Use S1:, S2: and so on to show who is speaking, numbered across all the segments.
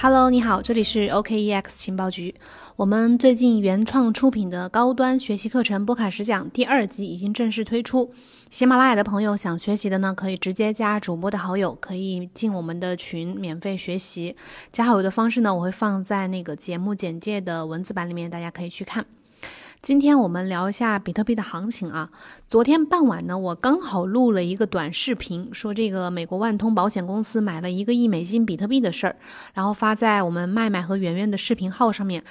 S1: Hello，你好，这里是 OKEX 情报局。我们最近原创出品的高端学习课程《波卡十讲》第二集已经正式推出。喜马拉雅的朋友想学习的呢，可以直接加主播的好友，可以进我们的群免费学习。加好友的方式呢，我会放在那个节目简介的文字版里面，大家可以去看。今天我们聊一下比特币的行情啊。昨天傍晚呢，我刚好录了一个短视频，说这个美国万通保险公司买了一个亿美金比特币的事儿，然后发在我们麦麦和圆圆的视频号上面。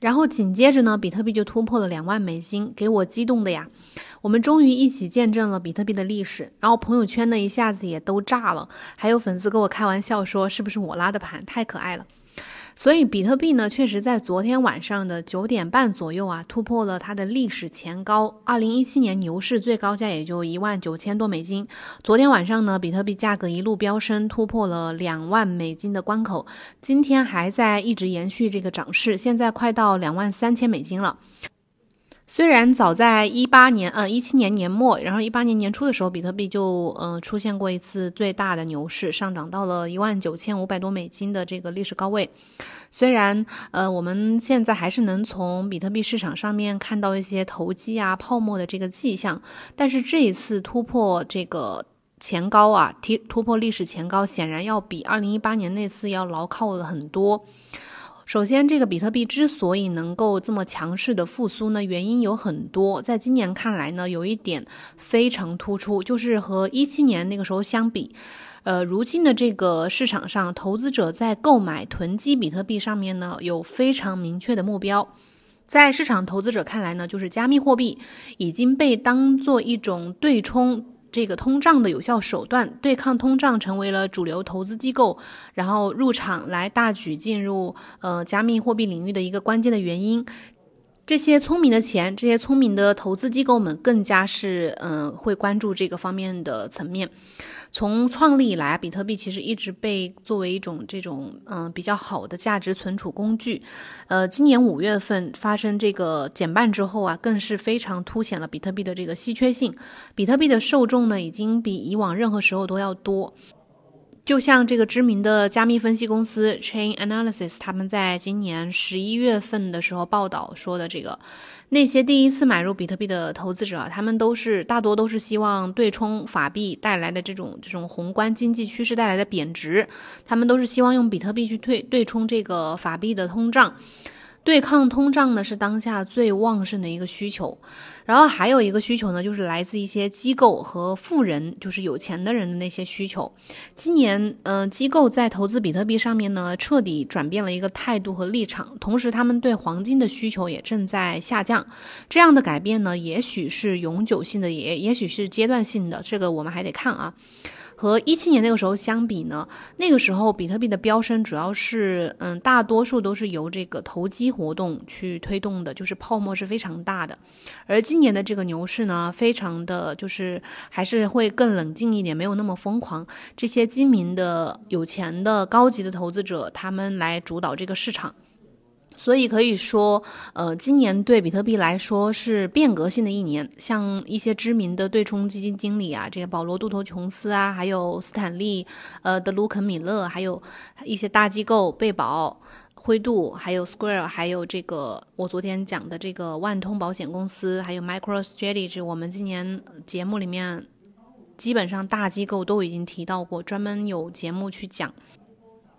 S1: 然后紧接着呢，比特币就突破了两万美金，给我激动的呀！我们终于一起见证了比特币的历史。然后朋友圈呢一下子也都炸了，还有粉丝跟我开玩笑说，是不是我拉的盘？太可爱了。所以比特币呢，确实在昨天晚上的九点半左右啊，突破了它的历史前高。二零一七年牛市最高价也就一万九千多美金。昨天晚上呢，比特币价格一路飙升，突破了两万美金的关口。今天还在一直延续这个涨势，现在快到两万三千美金了。虽然早在一八年，呃，一七年年末，然后一八年年初的时候，比特币就，呃，出现过一次最大的牛市，上涨到了一万九千五百多美金的这个历史高位。虽然，呃，我们现在还是能从比特币市场上面看到一些投机啊、泡沫的这个迹象，但是这一次突破这个前高啊，提突破历史前高，显然要比二零一八年那次要牢靠的很多。首先，这个比特币之所以能够这么强势的复苏呢，原因有很多。在今年看来呢，有一点非常突出，就是和一七年那个时候相比，呃，如今的这个市场上，投资者在购买囤积比特币上面呢，有非常明确的目标。在市场投资者看来呢，就是加密货币已经被当做一种对冲。这个通胀的有效手段，对抗通胀成为了主流投资机构，然后入场来大举进入呃加密货币领域的一个关键的原因。这些聪明的钱，这些聪明的投资机构们更加是嗯会关注这个方面的层面。从创立以来，比特币其实一直被作为一种这种嗯比较好的价值存储工具。呃，今年五月份发生这个减半之后啊，更是非常凸显了比特币的这个稀缺性。比特币的受众呢，已经比以往任何时候都要多。就像这个知名的加密分析公司 Chain Analysis，他们在今年十一月份的时候报道说的这个。那些第一次买入比特币的投资者，他们都是大多都是希望对冲法币带来的这种这种宏观经济趋势带来的贬值，他们都是希望用比特币去退对冲这个法币的通胀。对抗通胀呢，是当下最旺盛的一个需求。然后还有一个需求呢，就是来自一些机构和富人，就是有钱的人的那些需求。今年，嗯，机构在投资比特币上面呢，彻底转变了一个态度和立场。同时，他们对黄金的需求也正在下降。这样的改变呢，也许是永久性的，也也许是阶段性的。这个我们还得看啊。和一七年那个时候相比呢，那个时候比特币的飙升主要是，嗯，大多数都是由这个投机活动去推动的，就是泡沫是非常大的。而今年的这个牛市呢，非常的就是还是会更冷静一点，没有那么疯狂。这些精明的、有钱的、高级的投资者，他们来主导这个市场。所以可以说，呃，今年对比特币来说是变革性的一年。像一些知名的对冲基金经理啊，这个保罗·杜托琼斯啊，还有斯坦利，呃，德鲁肯·米勒，还有一些大机构贝宝、灰度，还有 Square，还有这个我昨天讲的这个万通保险公司，还有 MicroStrategy，我们今年节目里面基本上大机构都已经提到过，专门有节目去讲。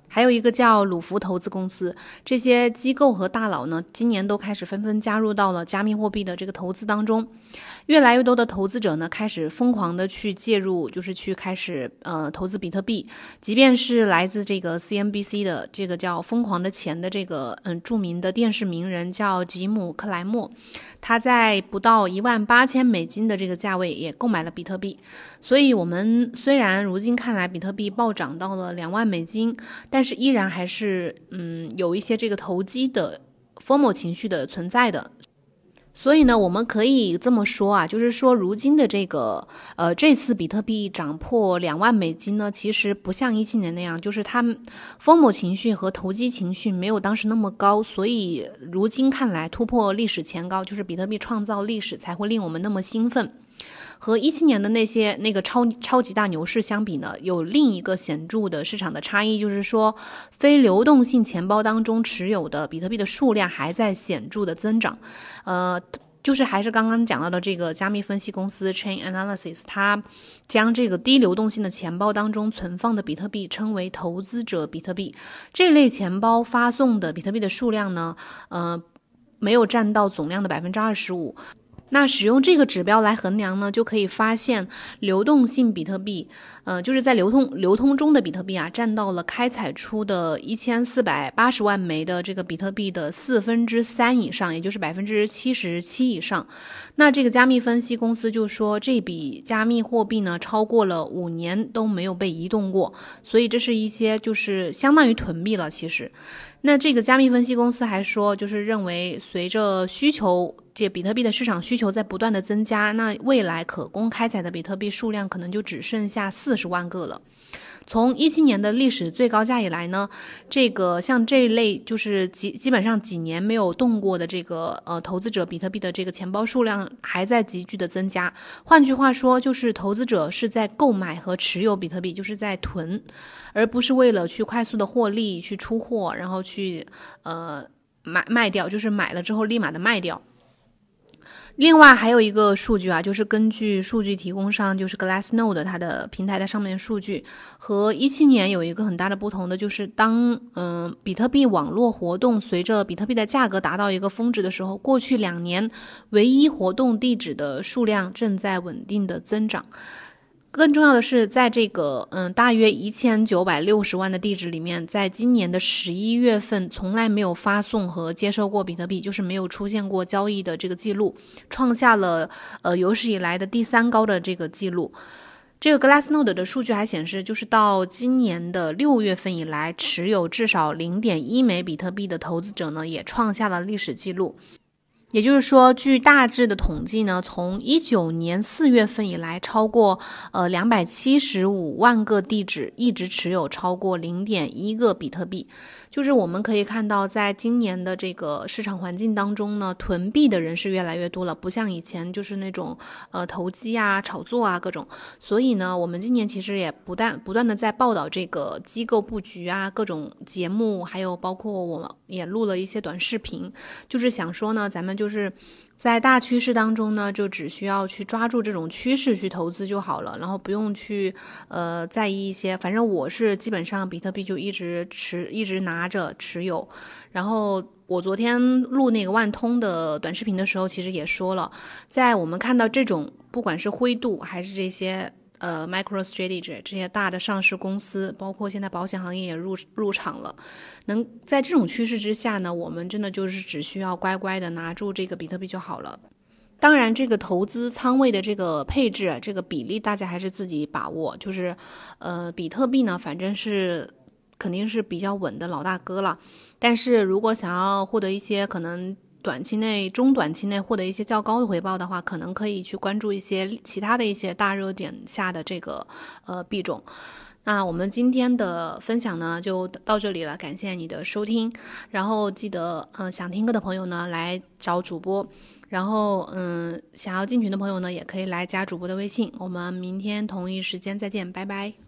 S1: 还有一个叫鲁福投资公司，这些机构和大佬呢，今年都开始纷纷加入到了加密货币的这个投资当中。越来越多的投资者呢，开始疯狂的去介入，就是去开始呃投资比特币。即便是来自这个 CNBC 的这个叫“疯狂的钱”的这个嗯著名的电视名人叫吉姆·克莱默，他在不到一万八千美金的这个价位也购买了比特币。所以，我们虽然如今看来比特币暴涨到了两万美金，但但是依然还是嗯有一些这个投机的 formal 情绪的存在的。所以呢，我们可以这么说啊，就是说，如今的这个，呃，这次比特币涨破两万美金呢，其实不像一七年那样，就是它疯魔情绪和投机情绪没有当时那么高，所以如今看来突破历史前高，就是比特币创造历史才会令我们那么兴奋。和一七年的那些那个超超级大牛市相比呢，有另一个显著的市场的差异，就是说非流动性钱包当中持有的比特币的数量还在显著的增长，呃。就是还是刚刚讲到的这个加密分析公司 Chain Analysis，它将这个低流动性的钱包当中存放的比特币称为投资者比特币。这类钱包发送的比特币的数量呢，呃，没有占到总量的百分之二十五。那使用这个指标来衡量呢，就可以发现流动性比特币，呃，就是在流通流通中的比特币啊，占到了开采出的一千四百八十万枚的这个比特币的四分之三以上，也就是百分之七十七以上。那这个加密分析公司就说，这笔加密货币呢，超过了五年都没有被移动过，所以这是一些就是相当于囤币了。其实，那这个加密分析公司还说，就是认为随着需求。这比特币的市场需求在不断的增加，那未来可供开采的比特币数量可能就只剩下四十万个了。从一七年的历史最高价以来呢，这个像这一类就是基基本上几年没有动过的这个呃投资者比特币的这个钱包数量还在急剧的增加。换句话说，就是投资者是在购买和持有比特币，就是在囤，而不是为了去快速的获利去出货，然后去呃买卖掉，就是买了之后立马的卖掉。另外还有一个数据啊，就是根据数据提供商就是 Glassnode 它的平台在上面的数据，和一七年有一个很大的不同的，就是当嗯比特币网络活动随着比特币的价格达到一个峰值的时候，过去两年唯一活动地址的数量正在稳定的增长。更重要的是，在这个嗯大约一千九百六十万的地址里面，在今年的十一月份，从来没有发送和接收过比特币，就是没有出现过交易的这个记录，创下了呃有史以来的第三高的这个记录。这个 Glassnode 的数据还显示，就是到今年的六月份以来，持有至少零点一枚比特币的投资者呢，也创下了历史记录。也就是说，据大致的统计呢，从一九年四月份以来，超过呃两百七十五万个地址一直持有超过零点一个比特币。就是我们可以看到，在今年的这个市场环境当中呢，囤币的人是越来越多了，不像以前就是那种呃投机啊、炒作啊各种。所以呢，我们今年其实也不断不断的在报道这个机构布局啊，各种节目，还有包括我们也录了一些短视频，就是想说呢，咱们就是在大趋势当中呢，就只需要去抓住这种趋势去投资就好了，然后不用去呃在意一些。反正我是基本上比特币就一直持，一直拿。着持有，然后我昨天录那个万通的短视频的时候，其实也说了，在我们看到这种不管是灰度还是这些呃 MicroStrategy 这些大的上市公司，包括现在保险行业也入入场了，能在这种趋势之下呢，我们真的就是只需要乖乖的拿住这个比特币就好了。当然，这个投资仓位的这个配置，这个比例大家还是自己把握。就是呃，比特币呢，反正是。肯定是比较稳的老大哥了，但是如果想要获得一些可能短期内、中短期内获得一些较高的回报的话，可能可以去关注一些其他的一些大热点下的这个呃币种。那我们今天的分享呢就到这里了，感谢你的收听。然后记得，嗯，想听歌的朋友呢来找主播，然后嗯，想要进群的朋友呢也可以来加主播的微信。我们明天同一时间再见，拜拜。